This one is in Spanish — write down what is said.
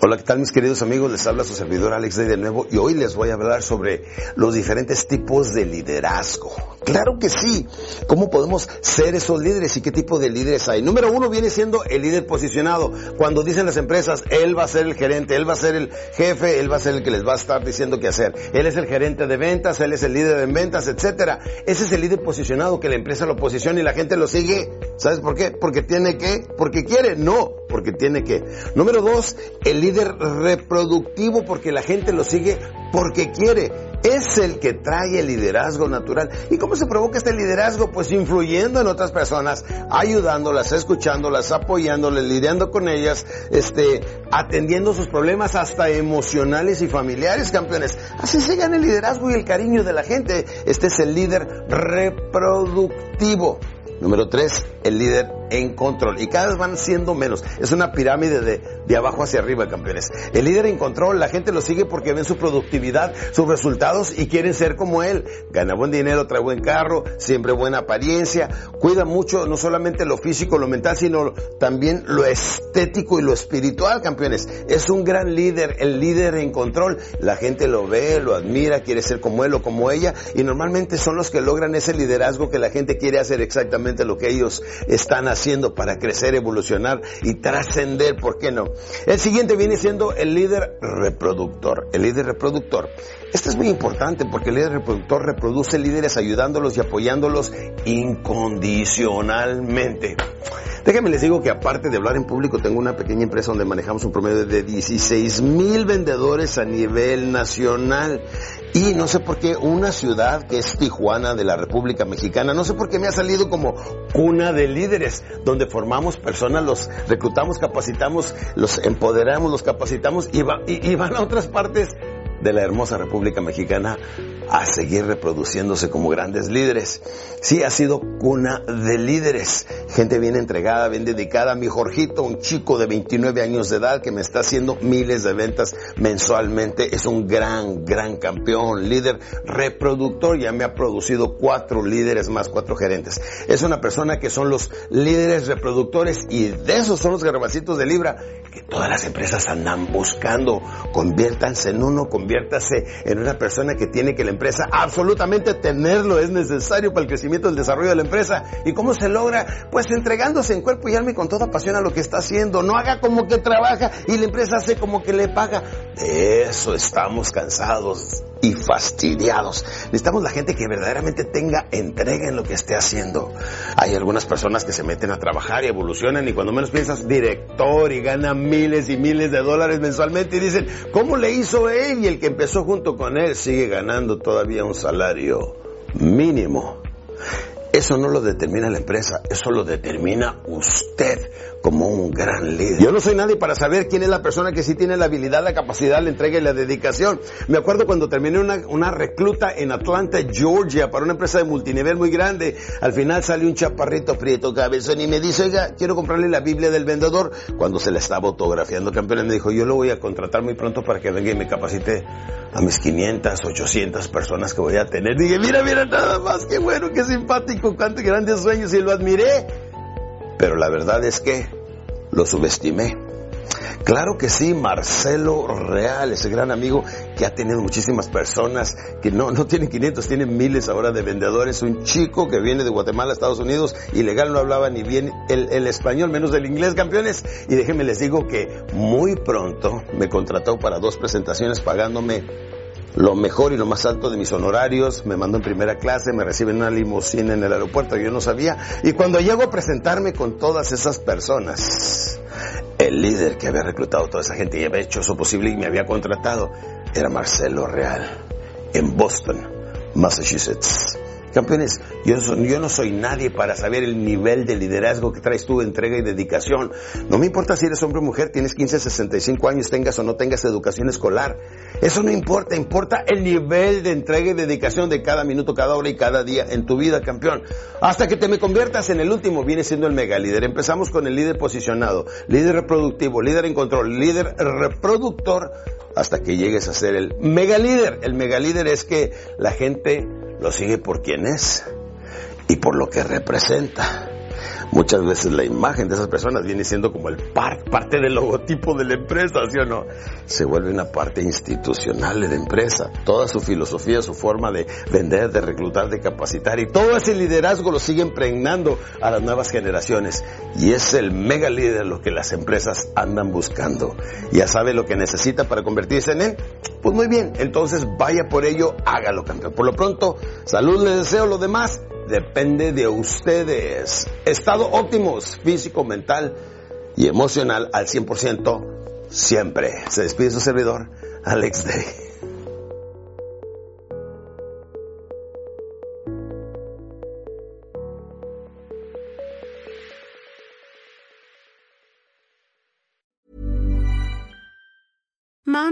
Hola, ¿qué tal mis queridos amigos? Les habla su servidor Alex Day de nuevo y hoy les voy a hablar sobre los diferentes tipos de liderazgo. Claro que sí. ¿Cómo podemos ser esos líderes y qué tipo de líderes hay? Número uno viene siendo el líder posicionado. Cuando dicen las empresas, él va a ser el gerente, él va a ser el jefe, él va a ser el que les va a estar diciendo qué hacer. Él es el gerente de ventas, él es el líder de ventas, etcétera. Ese es el líder posicionado que la empresa lo posiciona y la gente lo sigue. ¿Sabes por qué? Porque tiene que, porque quiere, no, porque tiene que. Número dos, el líder reproductivo porque la gente lo sigue porque quiere. Es el que trae el liderazgo natural. ¿Y cómo se provoca este liderazgo? Pues influyendo en otras personas, ayudándolas, escuchándolas, apoyándolas, lidiando con ellas, este, atendiendo sus problemas hasta emocionales y familiares, campeones. Así se gana el liderazgo y el cariño de la gente. Este es el líder reproductivo. Número tres, el líder en control. Y cada vez van siendo menos. Es una pirámide de, de, abajo hacia arriba, campeones. El líder en control, la gente lo sigue porque ven su productividad, sus resultados y quieren ser como él. Gana buen dinero, trae buen carro, siempre buena apariencia, cuida mucho no solamente lo físico, lo mental, sino también lo estético y lo espiritual, campeones. Es un gran líder, el líder en control. La gente lo ve, lo admira, quiere ser como él o como ella y normalmente son los que logran ese liderazgo que la gente quiere hacer exactamente lo que ellos están haciendo para crecer, evolucionar y trascender, ¿por qué no? El siguiente viene siendo el líder reproductor. El líder reproductor. Este es muy importante porque el líder reproductor reproduce líderes ayudándolos y apoyándolos incondicionalmente. Déjenme les digo que aparte de hablar en público, tengo una pequeña empresa donde manejamos un promedio de 16 mil vendedores a nivel nacional. Y no sé por qué una ciudad que es Tijuana de la República Mexicana, no sé por qué me ha salido como cuna de líderes, donde formamos personas, los reclutamos, capacitamos, los empoderamos, los capacitamos y, va, y, van a otras partes de la hermosa República Mexicana a seguir reproduciéndose como grandes líderes. Sí, ha sido cuna de líderes. Gente bien entregada, bien dedicada. Mi Jorgito, un chico de 29 años de edad que me está haciendo miles de ventas mensualmente. Es un gran, gran campeón, líder reproductor. Ya me ha producido cuatro líderes más cuatro gerentes. Es una persona que son los líderes reproductores y de esos son los garbacitos de libra que todas las empresas andan buscando. Conviértanse en uno, conviértase en una persona que tiene que la empresa absolutamente tenerlo es necesario para el crecimiento y el desarrollo de la empresa. ¿Y cómo se logra? Pues entregándose en cuerpo y alma y con toda pasión a lo que está haciendo. No haga como que trabaja y la empresa hace como que le paga. De eso estamos cansados y fastidiados. Necesitamos la gente que verdaderamente tenga entrega en lo que esté haciendo. Hay algunas personas que se meten a trabajar y evolucionan y cuando menos piensas director y gana miles y miles de dólares mensualmente y dicen, ¿cómo le hizo él? Y el que empezó junto con él sigue ganando todavía un salario mínimo. Eso no lo determina la empresa, eso lo determina usted como un gran líder. Yo no soy nadie para saber quién es la persona que sí tiene la habilidad, la capacidad, la entrega y la dedicación. Me acuerdo cuando terminé una, recluta en Atlanta, Georgia, para una empresa de multinivel muy grande. Al final sale un chaparrito prieto cabezón y me dice, oiga, quiero comprarle la Biblia del vendedor. Cuando se la estaba autografiando, campeón, me dijo, yo lo voy a contratar muy pronto para que venga y me capacite a mis 500, 800 personas que voy a tener. Dije, mira, mira, nada más, qué bueno, qué simpático, cuántos grandes sueños y lo admiré. Pero la verdad es que lo subestimé. Claro que sí, Marcelo Real, ese gran amigo que ha tenido muchísimas personas, que no, no tiene 500, tiene miles ahora de vendedores, un chico que viene de Guatemala a Estados Unidos, ilegal, no hablaba ni bien el, el español, menos del inglés, campeones, y déjenme les digo que muy pronto me contrató para dos presentaciones pagándome lo mejor y lo más alto de mis honorarios, me mandó en primera clase, me recibe en una limusina en el aeropuerto, yo no sabía, y cuando llego a presentarme con todas esas personas, el líder que había reclutado a toda esa gente y había hecho eso posible y me había contratado era Marcelo Real, en Boston, Massachusetts. Campeones, yo, no soy nadie para saber el nivel de liderazgo que traes tú, entrega y dedicación. No me importa si eres hombre o mujer, tienes 15, 65 años, tengas o no tengas educación escolar. Eso no importa, importa el nivel de entrega y dedicación de cada minuto, cada hora y cada día en tu vida, campeón. Hasta que te me conviertas en el último, viene siendo el mega líder. Empezamos con el líder posicionado, líder reproductivo, líder en control, líder reproductor, hasta que llegues a ser el mega líder. El mega líder es que la gente lo sigue por quien es y por lo que representa. Muchas veces la imagen de esas personas viene siendo como el parte del logotipo de la empresa, ¿sí o no? Se vuelve una parte institucional de la empresa. Toda su filosofía, su forma de vender, de reclutar, de capacitar y todo ese liderazgo lo sigue impregnando a las nuevas generaciones. Y es el mega líder lo que las empresas andan buscando. Ya sabe lo que necesita para convertirse en él. Pues muy bien, entonces vaya por ello, hágalo campeón. Por lo pronto, salud les deseo, lo demás depende de ustedes. Estado óptimos, físico, mental y emocional al 100% siempre. Se despide su servidor, Alex Day.